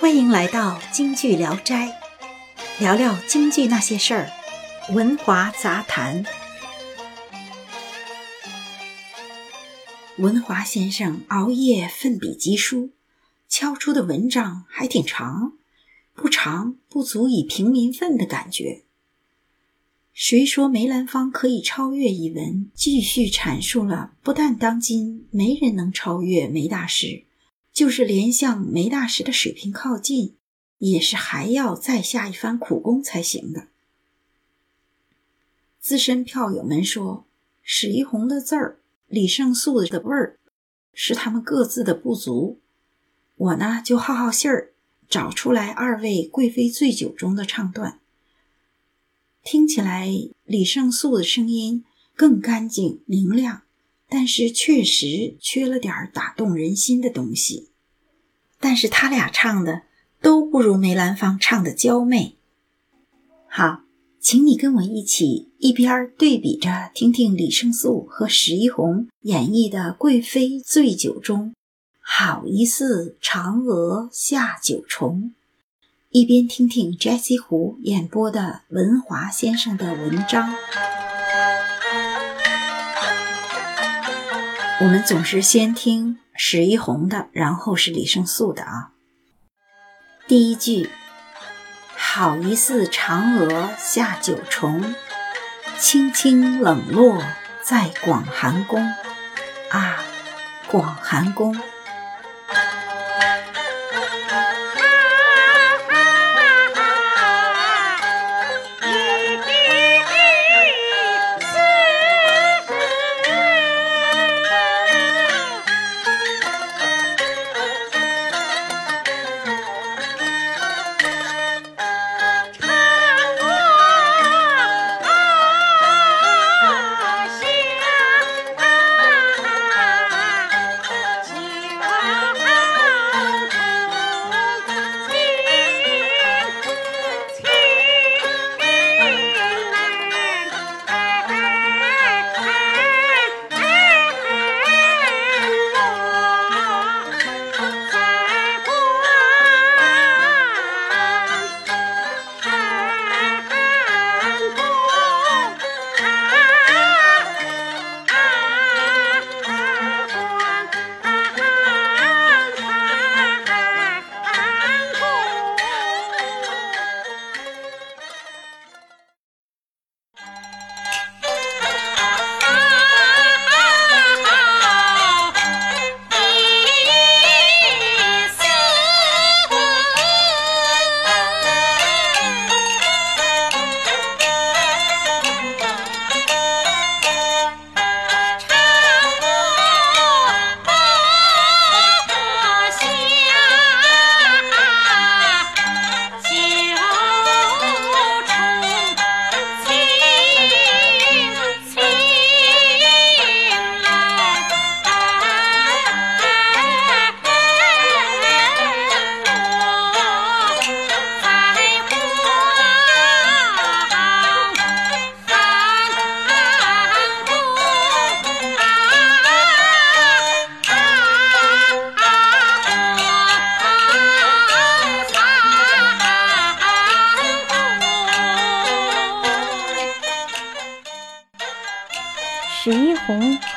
欢迎来到京剧聊斋，聊聊京剧那些事儿，文华杂谈。文华先生熬夜奋笔疾书，敲出的文章还挺长，不长不足以平民愤的感觉。谁说梅兰芳可以超越一文？继续阐述了，不但当今没人能超越梅大师。就是连向梅大师的水平靠近，也是还要再下一番苦功才行的。资深票友们说，史一红的字儿、李胜素的味儿，是他们各自的不足。我呢，就好好信儿，找出来二位贵妃醉酒中的唱段，听起来李胜素的声音更干净明亮。但是确实缺了点打动人心的东西，但是他俩唱的都不如梅兰芳唱的娇媚。好，请你跟我一起一边对比着听听李胜素和史一红演绎的《贵妃醉酒中》，好一似嫦娥下九重，一边听听 Jessie 胡演播的文华先生的文章。我们总是先听史一红的，然后是李胜素的啊。第一句，好一似嫦娥下九重，清清冷落在广寒宫啊，广寒宫。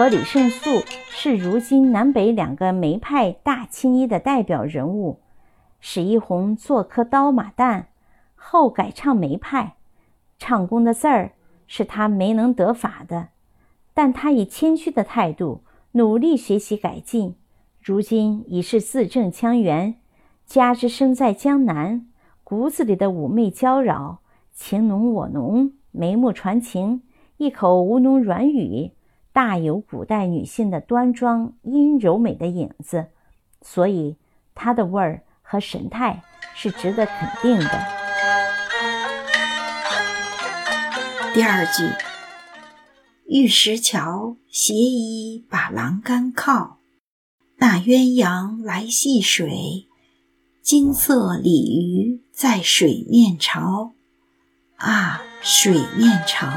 和李胜素是如今南北两个梅派大青衣的代表人物。史一红做科刀马旦，后改唱梅派，唱功的字儿是他没能得法的，但他以谦虚的态度努力学习改进，如今已是字正腔圆。加之生在江南，骨子里的妩媚娇娆，情浓我浓，眉目传情。一口吴侬软语，大有古代女性的端庄阴柔美的影子，所以她的味儿和神态是值得肯定的。第二句，玉石桥斜倚把栏杆靠，那鸳鸯来戏水，金色鲤鱼在水面朝，啊，水面朝。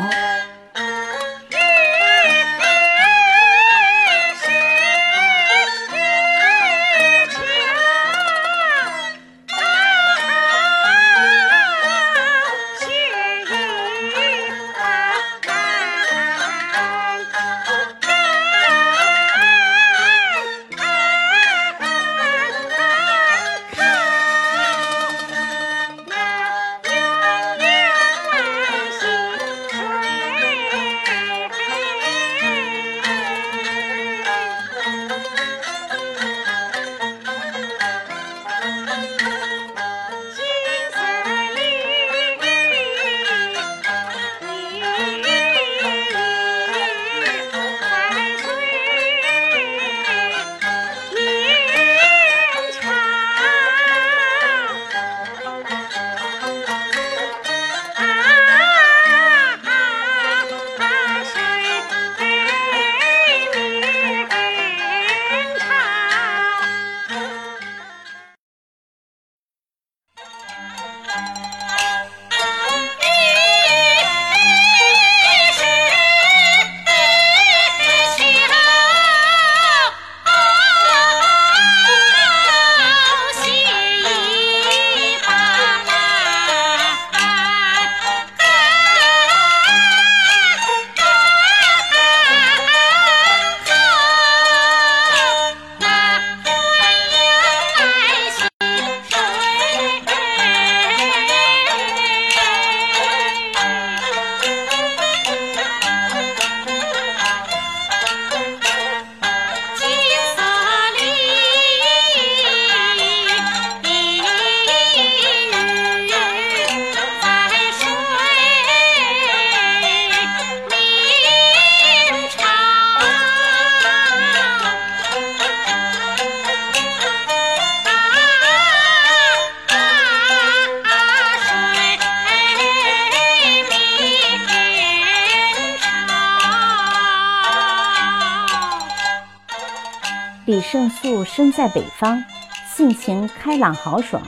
李胜素身在北方，性情开朗豪爽，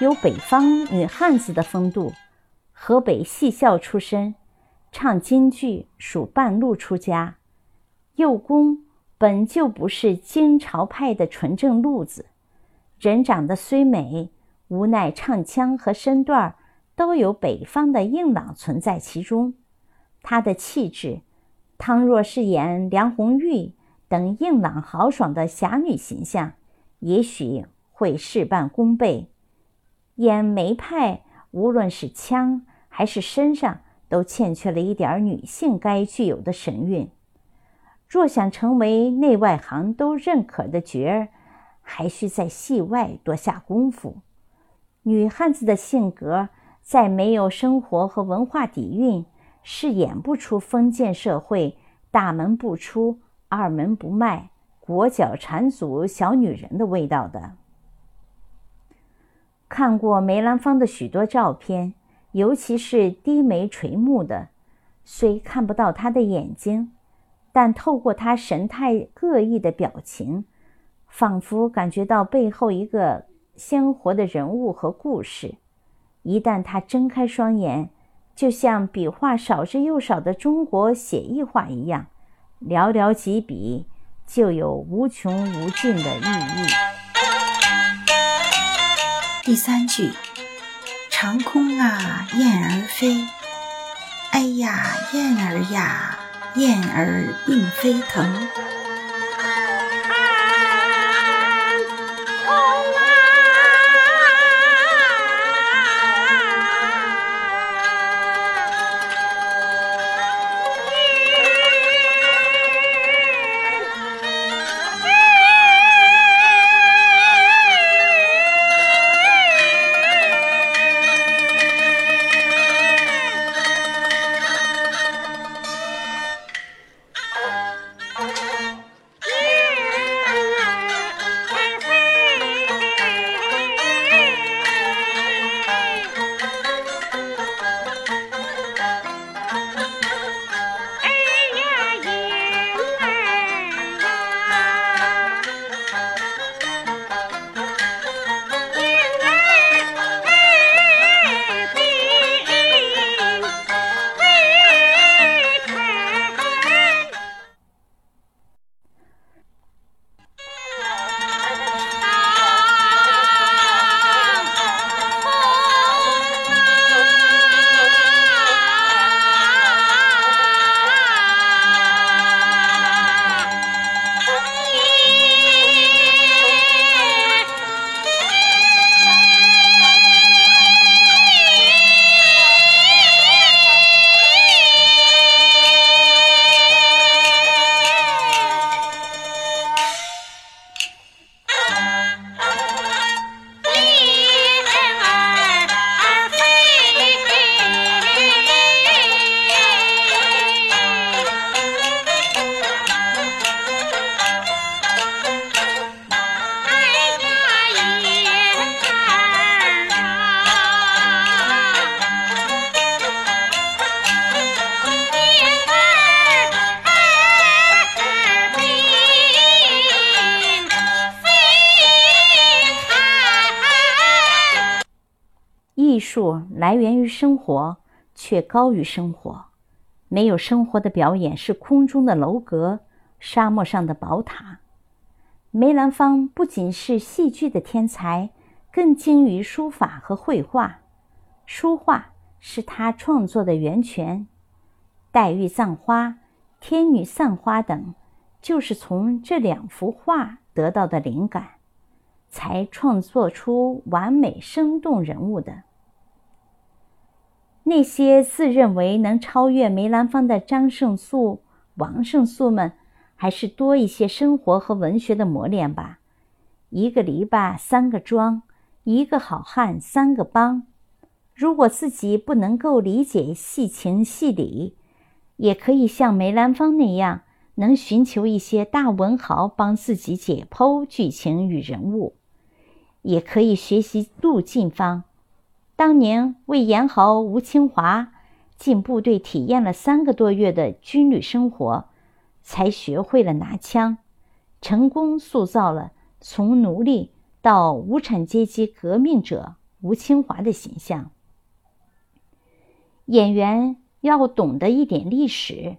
有北方女汉子的风度。河北戏校出身，唱京剧，属半路出家。幼公本就不是京朝派的纯正路子，人长得虽美，无奈唱腔和身段都有北方的硬朗存在其中。他的气质，倘若是演梁红玉等硬朗豪爽的侠女形象，也许会事半功倍。演梅派，无论是腔还是身上，都欠缺了一点女性该具有的神韵。若想成为内外行都认可的角儿，还需在戏外多下功夫。女汉子的性格，在没有生活和文化底蕴。是演不出封建社会大门不出、二门不迈、裹脚缠足小女人的味道的。看过梅兰芳的许多照片，尤其是低眉垂目的，虽看不到他的眼睛，但透过他神态各异的表情，仿佛感觉到背后一个鲜活的人物和故事。一旦他睁开双眼，就像笔画少之又少的中国写意画一样，寥寥几笔就有无穷无尽的寓意。第三句，长空啊，雁儿飞。哎呀，雁儿呀，雁儿并飞腾。艺术来源于生活，却高于生活。没有生活的表演是空中的楼阁，沙漠上的宝塔。梅兰芳不仅是戏剧的天才，更精于书法和绘画。书画是他创作的源泉，《黛玉葬花》《天女散花》等，就是从这两幅画得到的灵感，才创作出完美生动人物的。那些自认为能超越梅兰芳的张胜素、王胜素们，还是多一些生活和文学的磨练吧。一个篱笆三个桩，一个好汉三个帮。如果自己不能够理解戏情戏理，也可以像梅兰芳那样，能寻求一些大文豪帮自己解剖剧情与人物，也可以学习陆近芳。当年为严豪吴清华进部队体验了三个多月的军旅生活，才学会了拿枪，成功塑造了从奴隶到无产阶级革命者吴清华的形象。演员要懂得一点历史，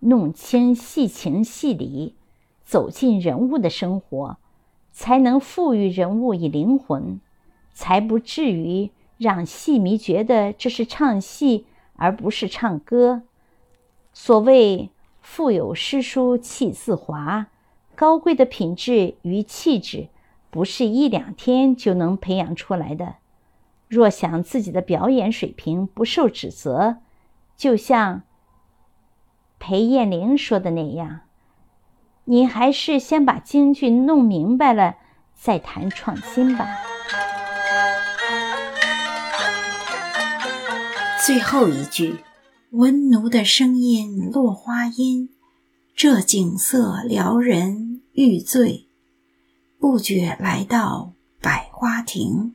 弄清戏情戏理，走进人物的生活，才能赋予人物以灵魂，才不至于让戏迷觉得这是唱戏而不是唱歌。所谓“腹有诗书气自华”。高贵的品质与气质，不是一两天就能培养出来的。若想自己的表演水平不受指责，就像裴艳玲说的那样，你还是先把京剧弄明白了，再谈创新吧。最后一句：“闻奴的声音落花音，这景色撩人。”欲醉，不觉来到百花亭。